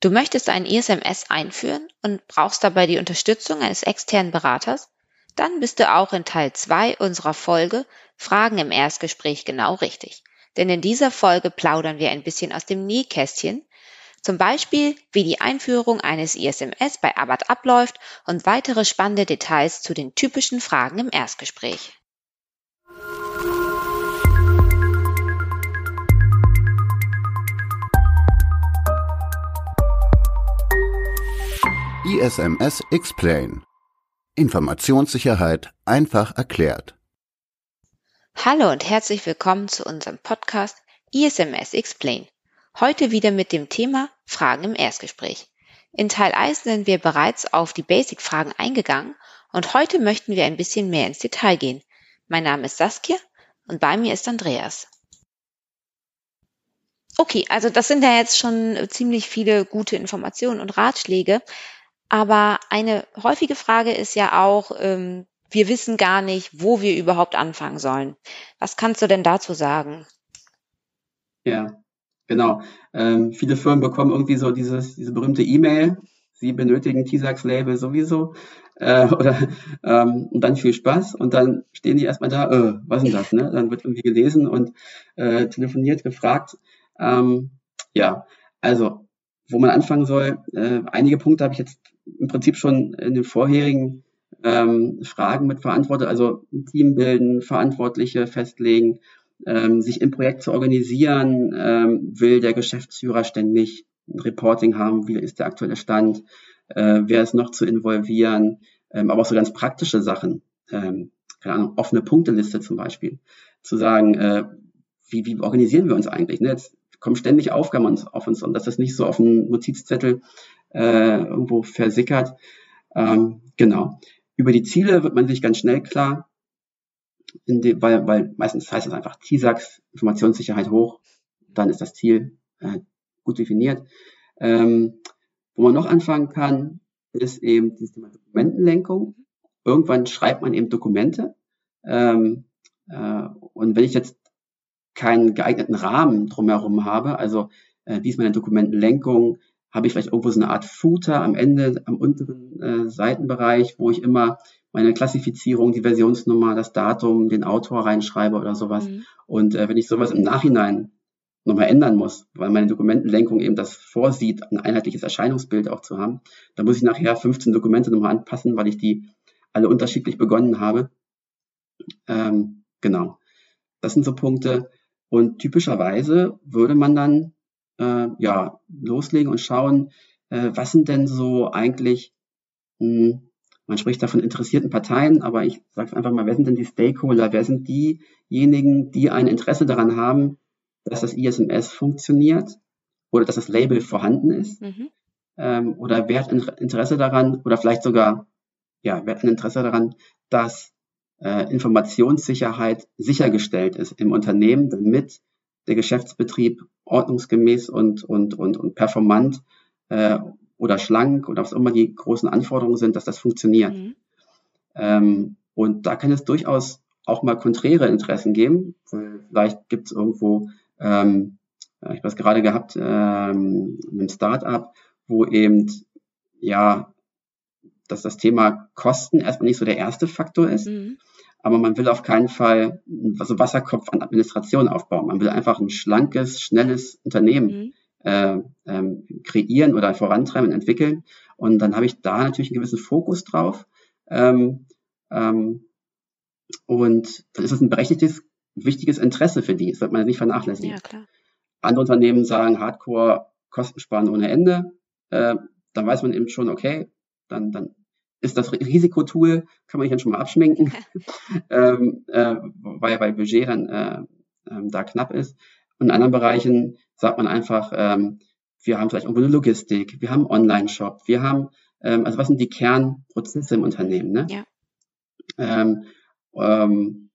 Du möchtest ein ISMS einführen und brauchst dabei die Unterstützung eines externen Beraters? Dann bist du auch in Teil 2 unserer Folge Fragen im Erstgespräch genau richtig. Denn in dieser Folge plaudern wir ein bisschen aus dem Nähkästchen, zum Beispiel wie die Einführung eines ISMS bei Abbott abläuft und weitere spannende Details zu den typischen Fragen im Erstgespräch. ISMS Explain. Informationssicherheit einfach erklärt. Hallo und herzlich willkommen zu unserem Podcast ISMS Explain. Heute wieder mit dem Thema Fragen im Erstgespräch. In Teil 1 sind wir bereits auf die Basic-Fragen eingegangen und heute möchten wir ein bisschen mehr ins Detail gehen. Mein Name ist Saskia und bei mir ist Andreas. Okay, also das sind ja jetzt schon ziemlich viele gute Informationen und Ratschläge. Aber eine häufige Frage ist ja auch, ähm, wir wissen gar nicht, wo wir überhaupt anfangen sollen. Was kannst du denn dazu sagen? Ja, genau. Ähm, viele Firmen bekommen irgendwie so dieses, diese berühmte E-Mail. Sie benötigen T-Sax-Label sowieso. Äh, oder, ähm, und dann viel Spaß. Und dann stehen die erstmal da, äh, was ist das? Ne? Dann wird irgendwie gelesen und äh, telefoniert, gefragt. Ähm, ja, also wo man anfangen soll. Äh, einige Punkte habe ich jetzt im Prinzip schon in den vorherigen ähm, Fragen mit verantwortet, also ein Team bilden, Verantwortliche festlegen, ähm, sich im Projekt zu organisieren, ähm, will der Geschäftsführer ständig ein Reporting haben, wie ist der aktuelle Stand, äh, wer ist noch zu involvieren, ähm, aber auch so ganz praktische Sachen, ähm, keine Ahnung, offene Punkteliste zum Beispiel, zu sagen, äh, wie, wie organisieren wir uns eigentlich? Ne? Jetzt kommen ständig Aufgaben auf uns und dass das nicht so auf einem Notizzettel äh, irgendwo versickert. Ähm, genau. Über die Ziele wird man sich ganz schnell klar, die, weil, weil meistens heißt es einfach TISAX, Informationssicherheit hoch, dann ist das Ziel äh, gut definiert. Ähm, wo man noch anfangen kann, ist eben dieses Thema Dokumentenlenkung. Irgendwann schreibt man eben Dokumente. Ähm, äh, und wenn ich jetzt keinen geeigneten Rahmen drumherum habe, also äh, wie ist meine Dokumentenlenkung, habe ich vielleicht irgendwo so eine Art Footer am Ende, am unteren äh, Seitenbereich, wo ich immer meine Klassifizierung, die Versionsnummer, das Datum, den Autor reinschreibe oder sowas. Mhm. Und äh, wenn ich sowas im Nachhinein nochmal ändern muss, weil meine Dokumentenlenkung eben das vorsieht, ein einheitliches Erscheinungsbild auch zu haben, dann muss ich nachher 15 Dokumente nochmal anpassen, weil ich die alle unterschiedlich begonnen habe. Ähm, genau. Das sind so Punkte. Und typischerweise würde man dann äh, ja loslegen und schauen, äh, was sind denn so eigentlich, mh, hm, man spricht da von interessierten Parteien, aber ich sage einfach mal, wer sind denn die Stakeholder, wer sind diejenigen, die ein Interesse daran haben, dass das ISMS funktioniert oder dass das Label vorhanden ist? Mhm. Ähm, oder wer hat Interesse daran oder vielleicht sogar, ja, wer hat ein Interesse daran, dass äh, Informationssicherheit sichergestellt ist im Unternehmen, damit der Geschäftsbetrieb ordnungsgemäß und, und, und, und performant äh, oder schlank oder was immer die großen Anforderungen sind, dass das funktioniert. Mhm. Ähm, und da kann es durchaus auch mal konträre Interessen geben. Vielleicht gibt es irgendwo, ähm, ich habe es gerade gehabt, ähm, in einem Startup, wo eben ja, dass das Thema Kosten erstmal nicht so der erste Faktor ist. Mhm aber man will auf keinen Fall also Wasserkopf an Administration aufbauen. Man will einfach ein schlankes, schnelles Unternehmen mhm. äh, ähm, kreieren oder vorantreiben und entwickeln. Und dann habe ich da natürlich einen gewissen Fokus drauf. Ähm, ähm, und dann ist es ein berechtigtes, wichtiges Interesse für die. Das wird man nicht vernachlässigen. Ja, klar. Andere Unternehmen sagen Hardcore Kosten sparen ohne Ende. Äh, dann weiß man eben schon, okay, dann, dann ist das Risikotool, kann man sich dann schon mal abschminken, ähm, äh, weil, weil Budget dann äh, äh, da knapp ist. Und in anderen Bereichen sagt man einfach, ähm, wir haben vielleicht irgendwo eine Logistik, wir haben einen Online-Shop, wir haben, ähm, also was sind die Kernprozesse im Unternehmen, ne? Ja. Ähm, ähm,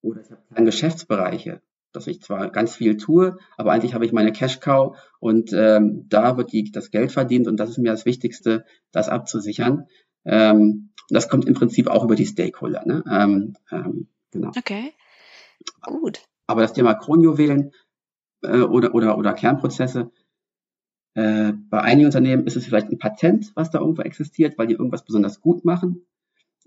oder ich habe Geschäftsbereiche, dass ich zwar ganz viel tue, aber eigentlich habe ich meine Cash-Cow und ähm, da wird die, das Geld verdient und das ist mir das Wichtigste, das abzusichern. Ähm, das kommt im Prinzip auch über die Stakeholder. Ne? Ähm, ähm, genau. Okay, gut. Aber das Thema Kronjuwelen äh, oder, oder, oder Kernprozesse, Äh, bei einigen Unternehmen ist es vielleicht ein Patent, was da irgendwo existiert, weil die irgendwas besonders gut machen.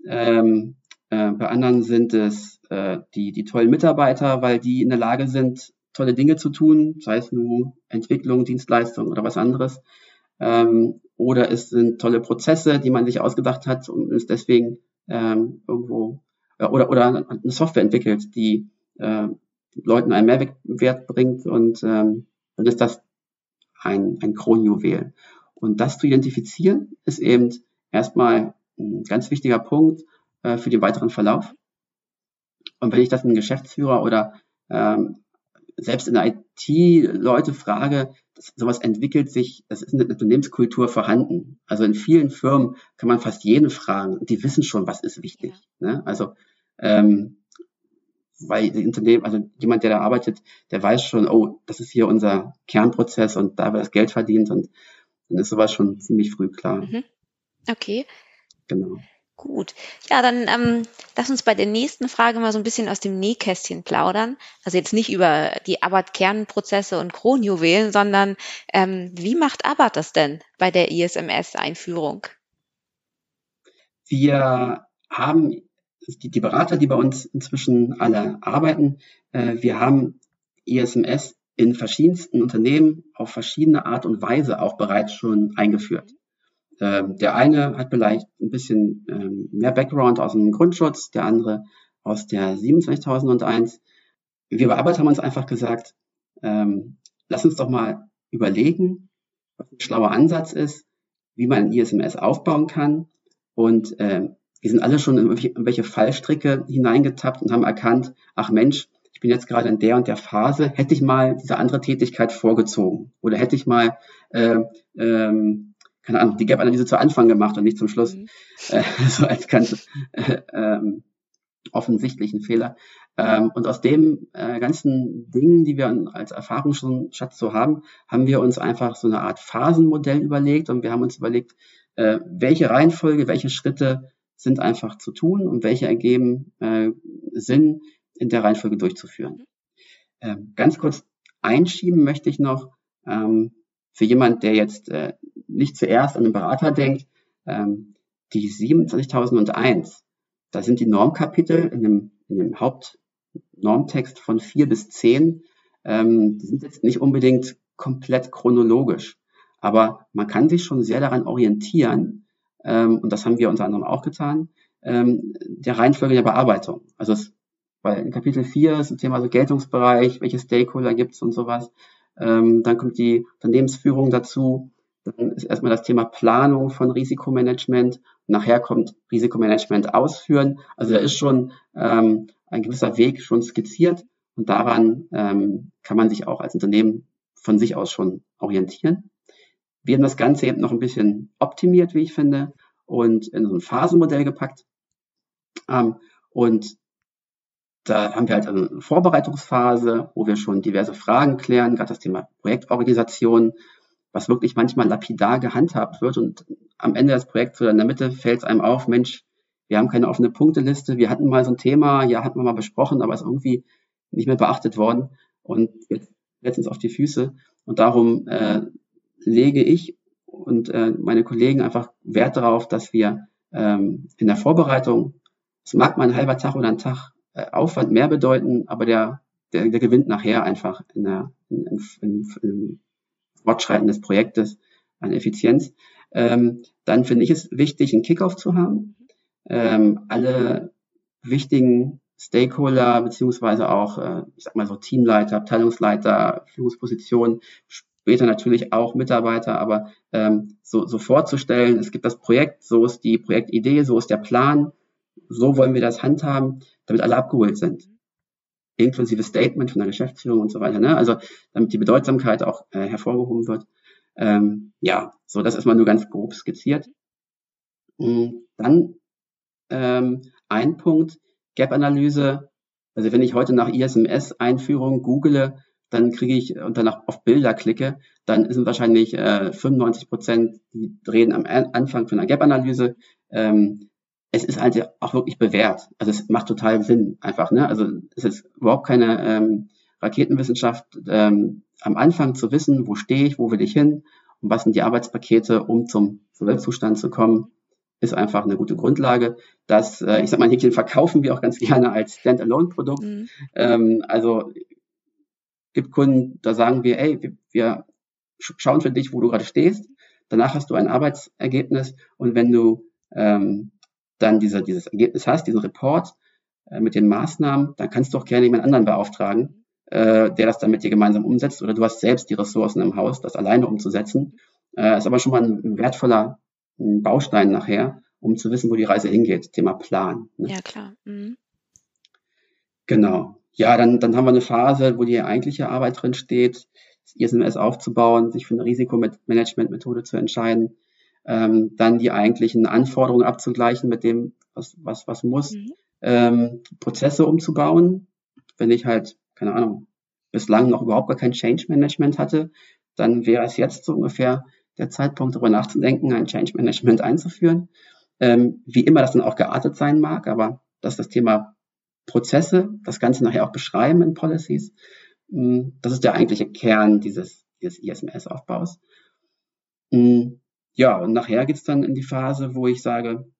Ähm, äh, bei anderen sind es äh, die, die tollen Mitarbeiter, weil die in der Lage sind, tolle Dinge zu tun, sei es nur Entwicklung, Dienstleistung oder was anderes. Ähm, oder es sind tolle Prozesse, die man sich ausgedacht hat und ist deswegen ähm, irgendwo äh, oder, oder eine Software entwickelt, die äh, Leuten einen Mehrwert bringt und ähm, dann ist das ein, ein Kronjuwel. Und das zu identifizieren ist eben erstmal ein ganz wichtiger Punkt äh, für den weiteren Verlauf. Und wenn ich das einen Geschäftsführer oder ähm, selbst in der IT Leute frage, das, sowas entwickelt sich, das ist eine Unternehmenskultur vorhanden. Also in vielen Firmen kann man fast jeden fragen und die wissen schon, was ist wichtig. Ja. Ne? Also ähm, weil die Unternehmen, also jemand, der da arbeitet, der weiß schon, oh, das ist hier unser Kernprozess und da wird das Geld verdient und dann ist sowas schon ziemlich früh klar. Mhm. Okay. Genau. Gut. Ja, dann ähm, lass uns bei der nächsten Frage mal so ein bisschen aus dem Nähkästchen plaudern. Also jetzt nicht über die Abbott-Kernprozesse und Kronjuwelen, sondern ähm, wie macht Abbott das denn bei der ISMS-Einführung? Wir haben die, die Berater, die bei uns inzwischen alle arbeiten, äh, wir haben ISMS in verschiedensten Unternehmen auf verschiedene Art und Weise auch bereits schon eingeführt. Ähm, der eine hat vielleicht ein bisschen ähm, mehr Background aus dem Grundschutz, der andere aus der 27001. Wir bei Arbeit haben uns einfach gesagt, ähm, lass uns doch mal überlegen, was ein schlauer Ansatz ist, wie man ein ISMS aufbauen kann. Und äh, wir sind alle schon in irgendwelche Fallstricke hineingetappt und haben erkannt, ach Mensch, ich bin jetzt gerade in der und der Phase, hätte ich mal diese andere Tätigkeit vorgezogen oder hätte ich mal äh, ähm, keine Ahnung, die Gap-Analyse zu Anfang gemacht und nicht zum Schluss. Mhm. Äh, so als ganz äh, ähm, offensichtlichen Fehler. Ähm, und aus dem äh, ganzen Dingen, die wir als Erfahrungsschatz so haben, haben wir uns einfach so eine Art Phasenmodell überlegt und wir haben uns überlegt, äh, welche Reihenfolge, welche Schritte sind einfach zu tun und welche ergeben äh, Sinn in der Reihenfolge durchzuführen. Ähm, ganz kurz einschieben möchte ich noch, ähm, für jemand, der jetzt äh, nicht zuerst an den Berater denkt, ähm, die 27001, da sind die Normkapitel in dem, in dem Hauptnormtext von vier bis zehn, ähm, die sind jetzt nicht unbedingt komplett chronologisch, aber man kann sich schon sehr daran orientieren, ähm, und das haben wir unter anderem auch getan, ähm, der Reihenfolge der Bearbeitung. Also es, weil in Kapitel 4 ist ein Thema so Geltungsbereich, welche Stakeholder gibt es und sowas. Ähm, dann kommt die Unternehmensführung dazu. Dann ist erstmal das Thema Planung von Risikomanagement. Nachher kommt Risikomanagement ausführen. Also da ist schon ähm, ein gewisser Weg schon skizziert und daran ähm, kann man sich auch als Unternehmen von sich aus schon orientieren. Wir haben das Ganze eben noch ein bisschen optimiert, wie ich finde, und in so ein Phasenmodell gepackt. Ähm, und da haben wir halt eine Vorbereitungsphase, wo wir schon diverse Fragen klären, gerade das Thema Projektorganisation, was wirklich manchmal lapidar gehandhabt wird. Und am Ende des Projekts oder in der Mitte fällt es einem auf, Mensch, wir haben keine offene Punkteliste, wir hatten mal so ein Thema, ja, hatten wir mal besprochen, aber ist irgendwie nicht mehr beachtet worden und jetzt setzt uns auf die Füße. Und darum äh, lege ich und äh, meine Kollegen einfach Wert darauf, dass wir ähm, in der Vorbereitung, es mag mal ein halber Tag oder ein Tag Aufwand mehr bedeuten, aber der, der, der gewinnt nachher einfach in der, in, in, in Fortschreiten des Projektes an Effizienz. Ähm, dann finde ich es wichtig, einen Kickoff zu haben. Ähm, alle wichtigen Stakeholder beziehungsweise auch, äh, ich sag mal so Teamleiter, Abteilungsleiter, Führungspositionen, später natürlich auch Mitarbeiter, aber ähm, so, so vorzustellen, es gibt das Projekt, so ist die Projektidee, so ist der Plan, so wollen wir das handhaben, damit alle abgeholt sind. Inklusive Statement von der Geschäftsführung und so weiter. Ne? Also damit die Bedeutsamkeit auch äh, hervorgehoben wird. Ähm, ja, so das ist mal nur ganz grob skizziert. Und dann ähm, ein Punkt, Gap-Analyse. Also wenn ich heute nach ISMS-Einführung google, dann kriege ich und danach auf Bilder klicke, dann sind wahrscheinlich äh, 95 Prozent, die reden am Anfang von einer Gap-Analyse. Ähm, es ist halt auch wirklich bewährt. Also es macht total Sinn einfach. Ne? Also es ist überhaupt keine ähm, Raketenwissenschaft, ähm, am Anfang zu wissen, wo stehe ich, wo will ich hin und was sind die Arbeitspakete, um zum Sollzustand zu kommen, ist einfach eine gute Grundlage. Das, äh, ich sag mal, Häkchen verkaufen wir auch ganz gerne als Standalone-Produkt. Mhm. Ähm, also gibt Kunden, da sagen wir, ey, wir, wir schauen für dich, wo du gerade stehst. Danach hast du ein Arbeitsergebnis und wenn du ähm, dann diese, dieses Ergebnis hast, diesen Report äh, mit den Maßnahmen, dann kannst du auch gerne jemand anderen beauftragen, äh, der das dann mit dir gemeinsam umsetzt oder du hast selbst die Ressourcen im Haus, das alleine umzusetzen. Äh, ist aber schon mal ein wertvoller ein Baustein nachher, um zu wissen, wo die Reise hingeht. Thema Plan. Ne? Ja, klar. Mhm. Genau. Ja, dann, dann haben wir eine Phase, wo die eigentliche Arbeit drin steht, das ISMS aufzubauen, sich für eine Risikomanagementmethode zu entscheiden, ähm, dann die eigentlichen Anforderungen abzugleichen mit dem, was, was, was muss, mhm. ähm, Prozesse umzubauen. Wenn ich halt, keine Ahnung, bislang noch überhaupt gar kein Change Management hatte, dann wäre es jetzt so ungefähr der Zeitpunkt, darüber nachzudenken, ein Change Management einzuführen. Ähm, wie immer das dann auch geartet sein mag, aber das ist das Thema Prozesse, das Ganze nachher auch beschreiben in Policies. Mm, das ist der eigentliche Kern dieses, dieses ISMS-Aufbaus. Mm, ja, und nachher geht's dann in die Phase, wo ich sage,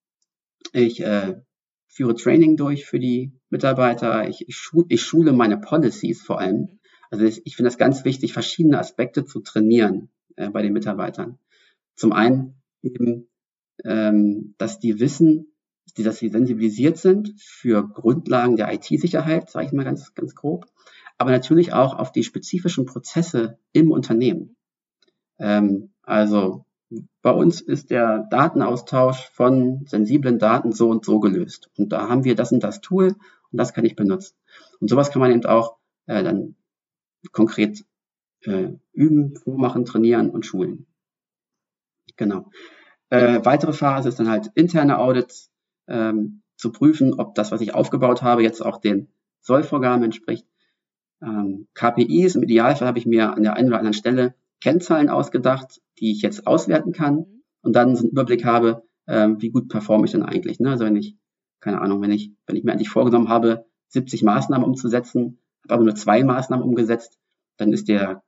ich äh, führe Training durch für die Mitarbeiter, ich, ich, schule, ich schule meine Policies vor allem. Also ich, ich finde das ganz wichtig, verschiedene Aspekte zu trainieren äh, bei den Mitarbeitern. Zum einen eben, ähm, dass die wissen, dass sie sensibilisiert sind für Grundlagen der IT-Sicherheit, sage ich mal ganz, ganz grob, aber natürlich auch auf die spezifischen Prozesse im Unternehmen. Ähm, also bei uns ist der Datenaustausch von sensiblen Daten so und so gelöst. Und da haben wir das und das Tool und das kann ich benutzen. Und sowas kann man eben auch äh, dann konkret äh, üben, vormachen, trainieren und schulen. Genau. Äh, weitere Phase ist dann halt interne Audits ähm, zu prüfen, ob das, was ich aufgebaut habe, jetzt auch den Sollvorgaben entspricht. Ähm, KPIs, im Idealfall habe ich mir an der einen oder anderen Stelle Kennzahlen ausgedacht, die ich jetzt auswerten kann und dann so einen Überblick habe, ähm, wie gut performe ich denn eigentlich. Ne? Also wenn ich, keine Ahnung, wenn ich, wenn ich mir eigentlich vorgenommen habe, 70 Maßnahmen umzusetzen, habe aber nur zwei Maßnahmen umgesetzt, dann ist der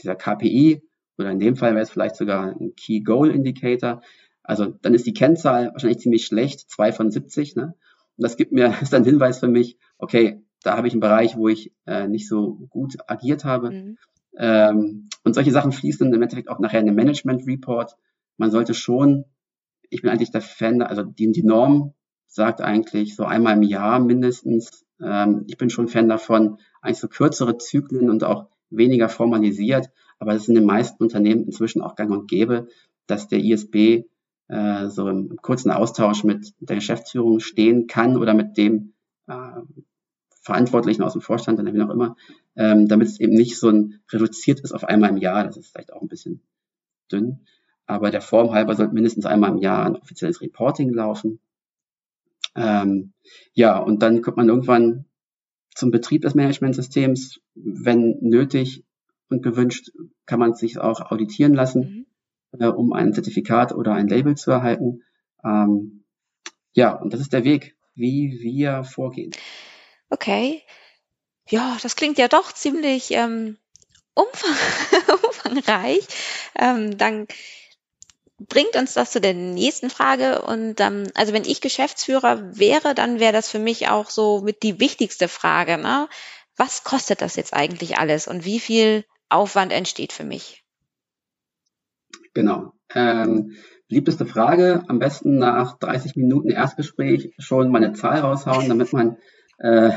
dieser KPI oder in dem Fall wäre es vielleicht sogar ein Key Goal Indicator. Also dann ist die Kennzahl wahrscheinlich ziemlich schlecht, zwei von 70. Ne? Und das gibt mir, ist ein Hinweis für mich, okay, da habe ich einen Bereich, wo ich äh, nicht so gut agiert habe. Mhm. Ähm, und solche Sachen fließen im Endeffekt auch nachher in den Management Report. Man sollte schon, ich bin eigentlich der Fan, also die, die Norm sagt eigentlich so einmal im Jahr mindestens. Ähm, ich bin schon Fan davon, eigentlich so kürzere Zyklen und auch weniger formalisiert, aber es ist in den meisten Unternehmen inzwischen auch gang und gäbe, dass der ISB äh, so im kurzen Austausch mit der Geschäftsführung stehen kann oder mit dem äh, Verantwortlichen aus dem Vorstand, dann wie auch immer, ähm, damit es eben nicht so ein reduziert ist auf einmal im Jahr. Das ist vielleicht auch ein bisschen dünn. Aber der Form halber sollte mindestens einmal im Jahr ein offizielles Reporting laufen. Ähm, ja, und dann kommt man irgendwann zum Betrieb des Managementsystems. Wenn nötig und gewünscht, kann man sich auch auditieren lassen, mhm. äh, um ein Zertifikat oder ein Label zu erhalten. Ähm, ja, und das ist der Weg, wie wir vorgehen. Okay. Ja, das klingt ja doch ziemlich ähm, umfang umfangreich. Ähm, dann bringt uns das zu der nächsten Frage. Und ähm, also wenn ich Geschäftsführer wäre, dann wäre das für mich auch so mit die wichtigste Frage. Ne? Was kostet das jetzt eigentlich alles und wie viel Aufwand entsteht für mich? Genau. Ähm, beliebteste Frage. Am besten nach 30 Minuten Erstgespräch schon mal eine Zahl raushauen, damit man, äh,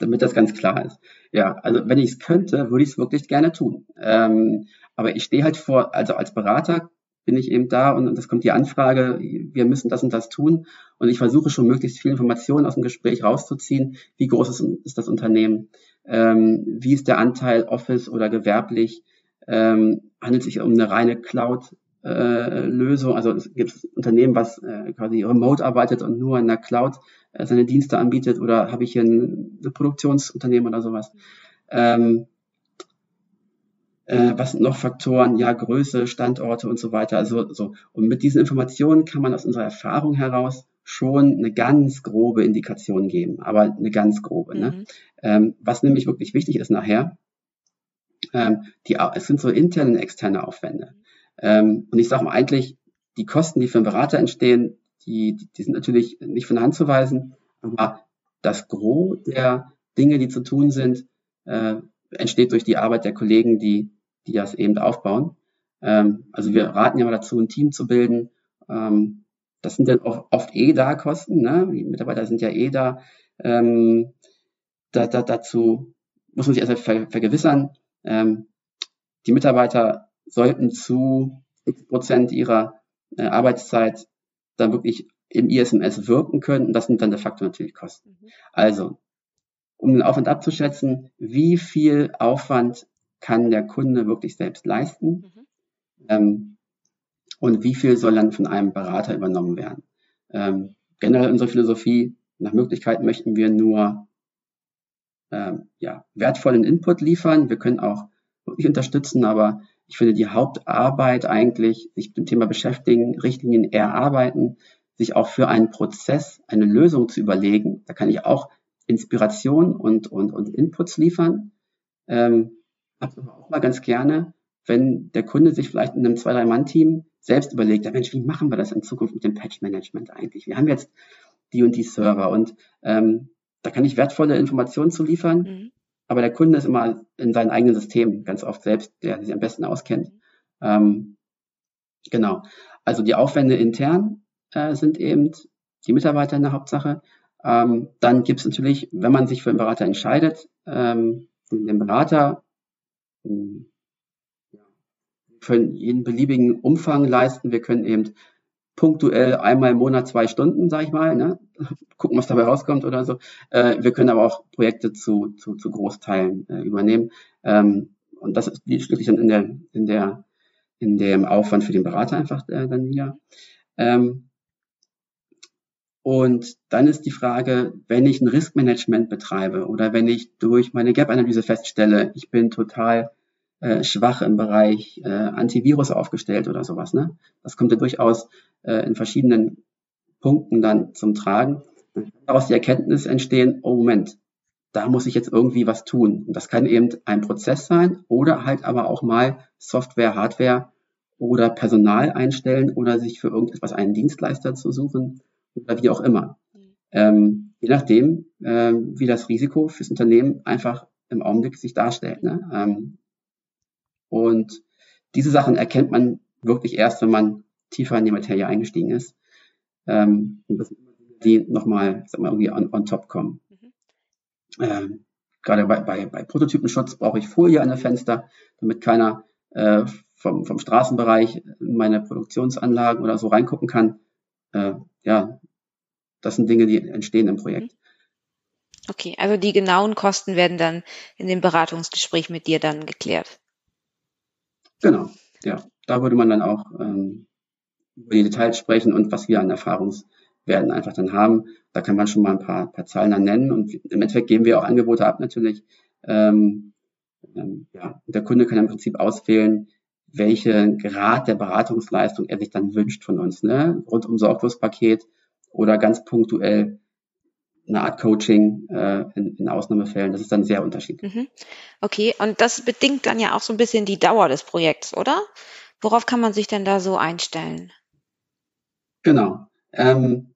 damit das ganz klar ist. Ja, also wenn ich es könnte, würde ich es wirklich gerne tun. Ähm, aber ich stehe halt vor, also als Berater bin ich eben da und es kommt die Anfrage, wir müssen das und das tun. Und ich versuche schon möglichst viel Informationen aus dem Gespräch rauszuziehen. Wie groß ist, ist das Unternehmen? Ähm, wie ist der Anteil Office oder gewerblich? Ähm, handelt es sich um eine reine Cloud-Lösung? Äh, also es gibt Unternehmen, was äh, quasi remote arbeitet und nur in der Cloud äh, seine Dienste anbietet oder habe ich hier ein, ein Produktionsunternehmen oder sowas? Ähm, äh, was sind noch Faktoren? Ja, Größe, Standorte und so weiter. Also so. Und mit diesen Informationen kann man aus unserer Erfahrung heraus schon eine ganz grobe Indikation geben, aber eine ganz grobe. Ne? Mhm. Ne? Ähm, was nämlich wirklich wichtig ist nachher, ähm, die, es sind so interne und externe Aufwände. Ähm, und ich sage mal eigentlich, die Kosten, die für einen Berater entstehen, die, die sind natürlich nicht von der Hand zu weisen, aber das Gros der Dinge, die zu tun sind, äh, entsteht durch die Arbeit der Kollegen, die, die das eben aufbauen. Ähm, also wir raten ja mal dazu, ein Team zu bilden. Ähm, das sind dann oft eh da Kosten. Ne? Die Mitarbeiter sind ja eh da. Ähm, da, da dazu muss man sich erst ver vergewissern. Ähm, die Mitarbeiter sollten zu x Prozent ihrer äh, Arbeitszeit dann wirklich im ISMS wirken können. Und das sind dann de facto natürlich Kosten. Mhm. Also, um den Aufwand abzuschätzen, wie viel Aufwand kann der Kunde wirklich selbst leisten? Mhm. Ähm, und wie viel soll dann von einem Berater übernommen werden? Ähm, generell unsere Philosophie, nach Möglichkeit möchten wir nur ähm, ja, wertvollen Input liefern. Wir können auch wirklich unterstützen, aber ich finde die Hauptarbeit eigentlich, sich mit dem Thema beschäftigen, Richtlinien erarbeiten, sich auch für einen Prozess eine Lösung zu überlegen. Da kann ich auch Inspiration und, und, und Inputs liefern. Ähm, aber auch mal ganz gerne, wenn der Kunde sich vielleicht in einem zwei, drei Mann-Team selbst überlegt, ja Mensch, wie machen wir das in Zukunft mit dem Patch-Management eigentlich? Wir haben jetzt die und die Server und ähm, da kann ich wertvolle Informationen zu liefern, mhm. Aber der Kunde ist immer in seinem eigenen System ganz oft selbst, der sich am besten auskennt. Ähm, genau. Also die Aufwände intern äh, sind eben die Mitarbeiter in der Hauptsache. Ähm, dann gibt es natürlich, wenn man sich für einen Berater entscheidet, ähm, den Berater ähm, können jeden beliebigen Umfang leisten. Wir können eben punktuell einmal im Monat zwei Stunden, sage ich mal, ne? gucken, was dabei rauskommt oder so. Äh, wir können aber auch Projekte zu, zu, zu Großteilen äh, übernehmen. Ähm, und das ist schließlich dann in der, in der, in dem Aufwand für den Berater einfach äh, dann wieder. Ähm, und dann ist die Frage, wenn ich ein Riskmanagement betreibe oder wenn ich durch meine Gap-Analyse feststelle, ich bin total äh, schwach im Bereich äh, Antivirus aufgestellt oder sowas. Ne? Das kommt ja durchaus äh, in verschiedenen Punkten dann zum Tragen. Daraus die Erkenntnis entstehen, oh Moment, da muss ich jetzt irgendwie was tun. Und das kann eben ein Prozess sein oder halt aber auch mal Software, Hardware oder Personal einstellen oder sich für irgendetwas einen Dienstleister zu suchen oder wie auch immer. Ähm, je nachdem, ähm, wie das Risiko fürs Unternehmen einfach im Augenblick sich darstellt. Ne? Ähm, und diese Sachen erkennt man wirklich erst, wenn man tiefer in die Materie eingestiegen ist. Ähm, die nochmal, sag mal, irgendwie on, on top kommen. Mhm. Ähm, gerade bei, bei, bei Prototypenschutz brauche ich Folie an der Fenster, damit keiner äh, vom, vom Straßenbereich in meine Produktionsanlagen oder so reingucken kann. Äh, ja, das sind Dinge, die entstehen im Projekt. Mhm. Okay, also die genauen Kosten werden dann in dem Beratungsgespräch mit dir dann geklärt. Genau, ja. Da würde man dann auch ähm, über die Details sprechen und was wir an Erfahrungswerten einfach dann haben. Da kann man schon mal ein paar, paar Zahlen dann nennen und im Endeffekt geben wir auch Angebote ab natürlich. Ähm, ähm, ja, der Kunde kann im Prinzip auswählen, welchen Grad der Beratungsleistung er sich dann wünscht von uns. Ne? Rundum Sorglospaket oder ganz punktuell eine Art Coaching äh, in, in Ausnahmefällen. Das ist dann sehr unterschiedlich. Mhm. Okay, und das bedingt dann ja auch so ein bisschen die Dauer des Projekts, oder? Worauf kann man sich denn da so einstellen? Genau. Ähm,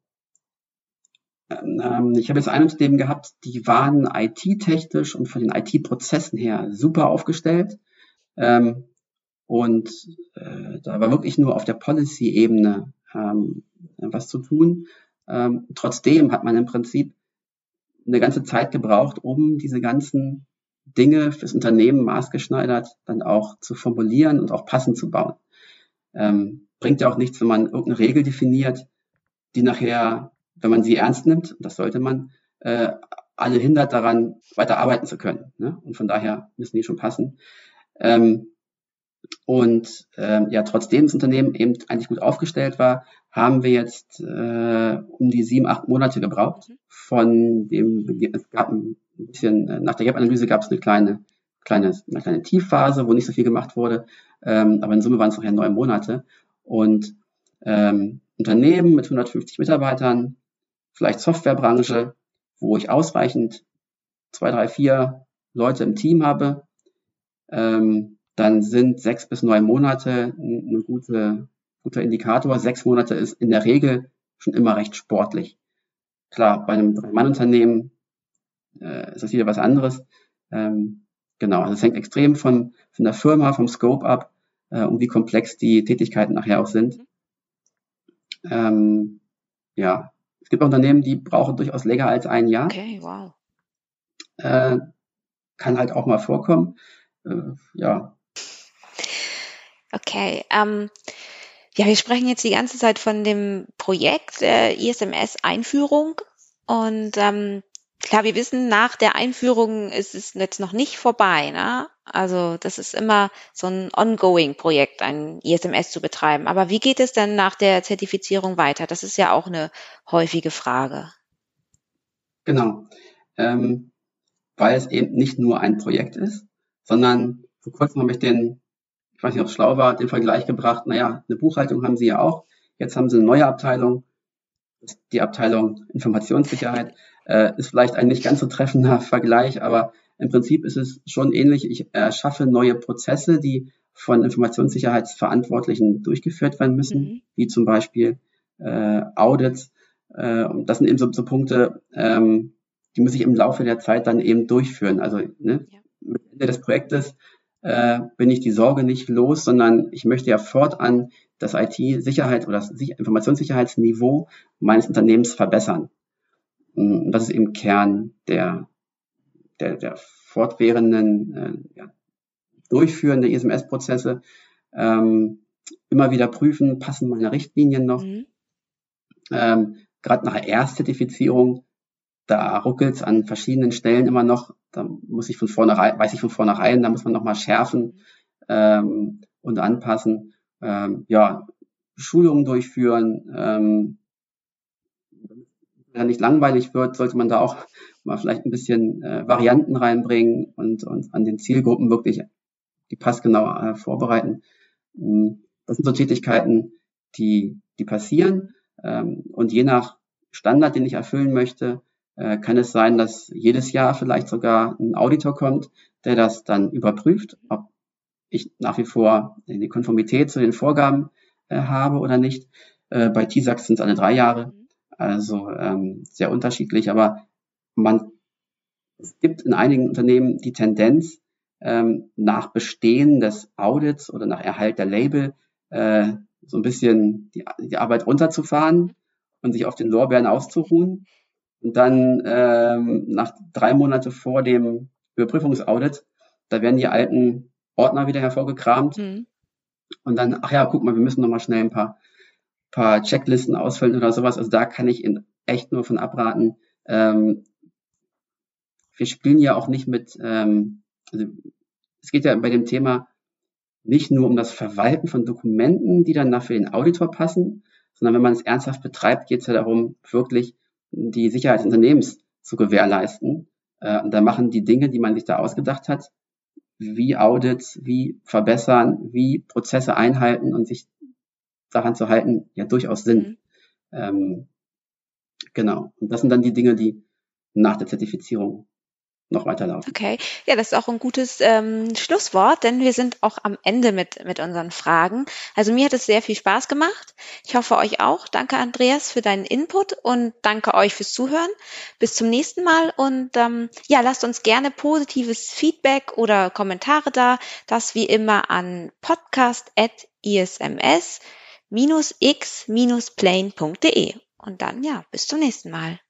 ähm, ich habe jetzt ein Unternehmen gehabt, die waren IT-technisch und von den IT-Prozessen her super aufgestellt. Ähm, und äh, da war wirklich nur auf der Policy-Ebene ähm, was zu tun. Ähm, trotzdem hat man im Prinzip eine ganze Zeit gebraucht, um diese ganzen Dinge fürs Unternehmen maßgeschneidert dann auch zu formulieren und auch passend zu bauen. Ähm, bringt ja auch nichts, wenn man irgendeine Regel definiert, die nachher, wenn man sie ernst nimmt, das sollte man, äh, alle hindert daran, weiter arbeiten zu können. Ne? Und von daher müssen die schon passen. Ähm, und ähm, ja, trotzdem das Unternehmen eben eigentlich gut aufgestellt war, haben wir jetzt äh, um die sieben, acht Monate gebraucht. Mhm. Von dem, es gab ein bisschen, äh, nach der Gap-Analyse gab es eine kleine, kleine, eine kleine Tiefphase, wo nicht so viel gemacht wurde. Ähm, aber in Summe waren es nachher neun Monate. Und ähm, Unternehmen mit 150 Mitarbeitern, vielleicht Softwarebranche, wo ich ausreichend zwei, drei, vier Leute im Team habe, ähm, dann sind sechs bis neun Monate ein gute, guter Indikator. Sechs Monate ist in der Regel schon immer recht sportlich. Klar, bei einem Drei-Mann-Unternehmen äh, ist das wieder was anderes. Ähm, genau, also es hängt extrem von, von der Firma, vom Scope ab äh, und wie komplex die Tätigkeiten nachher auch sind. Ähm, ja, es gibt Unternehmen, die brauchen durchaus länger als ein Jahr. Okay, wow. Äh, kann halt auch mal vorkommen. Äh, ja. Okay. Ähm, ja, wir sprechen jetzt die ganze Zeit von dem Projekt äh, ISMS-Einführung und ähm, klar, wir wissen, nach der Einführung ist es jetzt noch nicht vorbei. Ne? Also das ist immer so ein ongoing-Projekt, ein ISMS zu betreiben. Aber wie geht es denn nach der Zertifizierung weiter? Das ist ja auch eine häufige Frage. Genau. Ähm, weil es eben nicht nur ein Projekt ist, sondern vor kurzem habe ich den, ich weiß nicht, ob es schlau war, den Vergleich gebracht, naja, eine Buchhaltung haben sie ja auch. Jetzt haben sie eine neue Abteilung, die Abteilung Informationssicherheit. Äh, ist vielleicht ein nicht ganz so treffender Vergleich, aber im Prinzip ist es schon ähnlich. Ich erschaffe neue Prozesse, die von Informationssicherheitsverantwortlichen durchgeführt werden müssen, mhm. wie zum Beispiel äh, Audits. Äh, und das sind eben so, so Punkte, ähm, die muss ich im Laufe der Zeit dann eben durchführen. Also ne, ja. mit Ende des Projektes äh, bin ich die Sorge nicht los, sondern ich möchte ja fortan das IT-Sicherheit oder das Informationssicherheitsniveau meines Unternehmens verbessern. Und das ist eben Kern der, der, der fortwährenden äh, ja, Durchführen der ISMS-Prozesse. Ähm, immer wieder prüfen, passen meine Richtlinien noch. Mhm. Ähm, Gerade nach der Erstzertifizierung, da ruckelt es an verschiedenen Stellen immer noch. Da muss ich von vornherein, weiß ich von vornherein, da muss man nochmal schärfen ähm, und anpassen. Ähm, ja, Schulungen durchführen, ähm, ja nicht langweilig wird, sollte man da auch mal vielleicht ein bisschen äh, Varianten reinbringen und, und an den Zielgruppen wirklich die passgenau äh, vorbereiten. Hm, das sind so Tätigkeiten, die, die passieren. Ähm, und je nach Standard, den ich erfüllen möchte, äh, kann es sein, dass jedes Jahr vielleicht sogar ein Auditor kommt, der das dann überprüft, ob ich nach wie vor die Konformität zu den Vorgaben äh, habe oder nicht. Äh, bei TISAX sind es alle drei Jahre. Also ähm, sehr unterschiedlich, aber man es gibt in einigen Unternehmen die Tendenz, ähm, nach Bestehen des Audits oder nach Erhalt der Label äh, so ein bisschen die, die Arbeit runterzufahren und sich auf den Lorbeeren auszuruhen. Und dann ähm, nach drei Monate vor dem Überprüfungsaudit, da werden die alten Ordner wieder hervorgekramt. Mhm. Und dann, ach ja, guck mal, wir müssen noch mal schnell ein paar paar Checklisten ausfüllen oder sowas. Also da kann ich Ihnen echt nur von abraten. Ähm, wir spielen ja auch nicht mit, ähm, also es geht ja bei dem Thema nicht nur um das Verwalten von Dokumenten, die dann für den Auditor passen, sondern wenn man es ernsthaft betreibt, geht es ja darum, wirklich die Sicherheit des Unternehmens zu gewährleisten. Äh, und da machen die Dinge, die man sich da ausgedacht hat, wie Audits, wie verbessern, wie Prozesse einhalten und sich daran zu halten, ja durchaus Sinn. Mhm. Ähm, genau. Und das sind dann die Dinge, die nach der Zertifizierung noch weiterlaufen. Okay, ja, das ist auch ein gutes ähm, Schlusswort, denn wir sind auch am Ende mit, mit unseren Fragen. Also mir hat es sehr viel Spaß gemacht. Ich hoffe euch auch. Danke, Andreas, für deinen Input und danke euch fürs Zuhören. Bis zum nächsten Mal und ähm, ja, lasst uns gerne positives Feedback oder Kommentare da. Das wie immer an podcast.isms x-plane.de. Und dann ja, bis zum nächsten Mal.